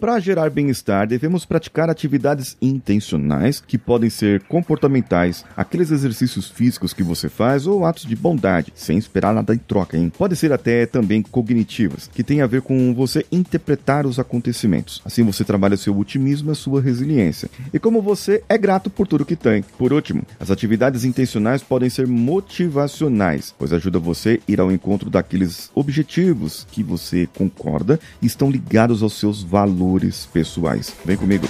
Para gerar bem-estar, devemos praticar atividades intencionais que podem ser comportamentais, aqueles exercícios físicos que você faz ou atos de bondade, sem esperar nada em troca, hein? Pode ser até também cognitivas, que tem a ver com você interpretar os acontecimentos. Assim você trabalha seu otimismo e a sua resiliência. E como você é grato por tudo que tem. Por último, as atividades intencionais podem ser motivacionais, pois ajuda você a ir ao encontro daqueles objetivos que você concorda e estão ligados aos seus valores pessoais. Vem comigo.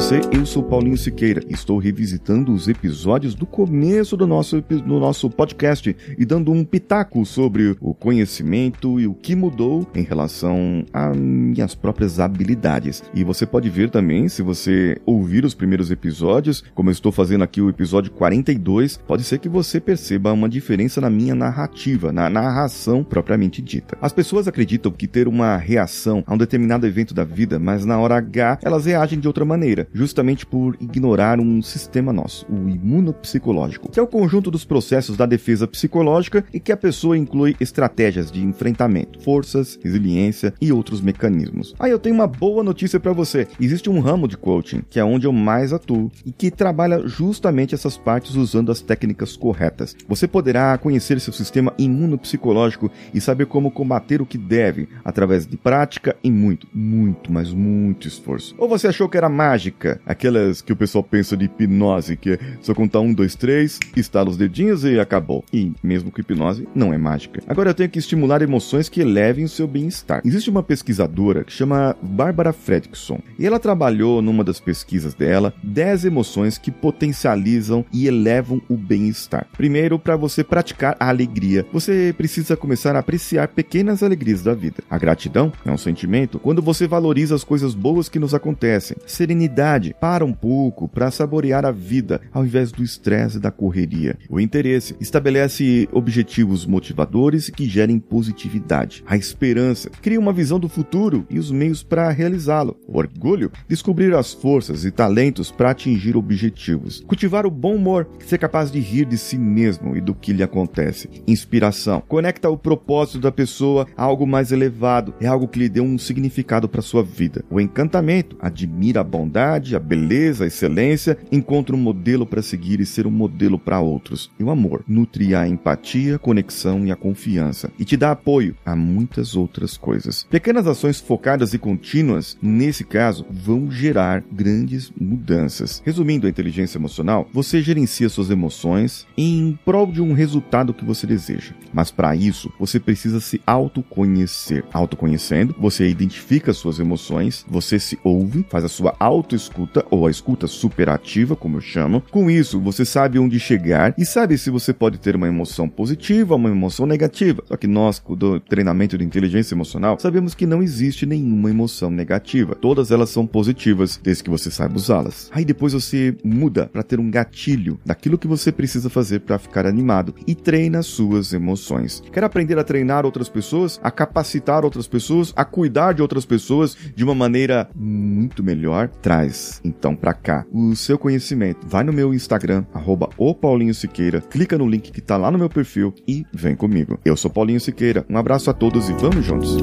Você, eu sou Paulinho Siqueira. Estou revisitando os episódios do começo do nosso, do nosso podcast e dando um pitaco sobre o conhecimento e o que mudou em relação a minhas próprias habilidades. E você pode ver também, se você ouvir os primeiros episódios, como eu estou fazendo aqui o episódio 42, pode ser que você perceba uma diferença na minha narrativa, na narração propriamente dita. As pessoas acreditam que ter uma reação a um determinado evento da vida, mas na hora H elas reagem de outra maneira justamente por ignorar um sistema nosso, o imunopsicológico, que é o conjunto dos processos da defesa psicológica e que a pessoa inclui estratégias de enfrentamento, forças, resiliência e outros mecanismos. Aí eu tenho uma boa notícia para você. Existe um ramo de coaching, que é onde eu mais atuo e que trabalha justamente essas partes usando as técnicas corretas. Você poderá conhecer seu sistema imunopsicológico e saber como combater o que deve através de prática e muito, muito, mas muito esforço. Ou você achou que era mágica aquelas que o pessoal pensa de hipnose, que é só contar um, dois, três, estala os dedinhos e acabou. E mesmo que hipnose não é mágica. Agora eu tenho que estimular emoções que elevem o seu bem-estar. Existe uma pesquisadora que chama Barbara Fredrickson e ela trabalhou numa das pesquisas dela 10 emoções que potencializam e elevam o bem-estar. Primeiro, para você praticar a alegria, você precisa começar a apreciar pequenas alegrias da vida. A gratidão é um sentimento quando você valoriza as coisas boas que nos acontecem. Serenidade para um pouco para saborear a vida ao invés do estresse e da correria. O interesse estabelece objetivos motivadores que gerem positividade. A esperança cria uma visão do futuro e os meios para realizá-lo. O orgulho descobrir as forças e talentos para atingir objetivos. Cultivar o bom humor, ser capaz de rir de si mesmo e do que lhe acontece. Inspiração conecta o propósito da pessoa a algo mais elevado, é algo que lhe dê um significado para sua vida. O encantamento admira a bondade a beleza, a excelência, encontra um modelo para seguir e ser um modelo para outros. E o amor nutre a empatia, a conexão e a confiança e te dá apoio a muitas outras coisas. Pequenas ações focadas e contínuas, nesse caso, vão gerar grandes mudanças. Resumindo a inteligência emocional, você gerencia suas emoções em prol de um resultado que você deseja. Mas para isso, você precisa se autoconhecer. Autoconhecendo, você identifica suas emoções, você se ouve, faz a sua autoescuta escuta ou a escuta superativa, como eu chamo. Com isso, você sabe onde chegar e sabe se você pode ter uma emoção positiva ou uma emoção negativa. Só que nós, do treinamento de inteligência emocional, sabemos que não existe nenhuma emoção negativa. Todas elas são positivas, desde que você saiba usá-las. Aí depois você muda para ter um gatilho daquilo que você precisa fazer para ficar animado e treina suas emoções. Quer aprender a treinar outras pessoas, a capacitar outras pessoas, a cuidar de outras pessoas de uma maneira muito melhor? Traz então para cá o seu conhecimento. Vai no meu Instagram, arroba o Paulinho Siqueira, clica no link que tá lá no meu perfil e vem comigo. Eu sou Paulinho Siqueira, um abraço a todos e vamos juntos!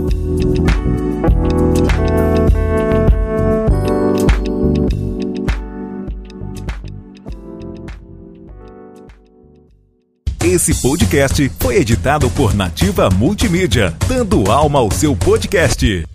Esse podcast foi editado por Nativa Multimídia, dando alma ao seu podcast.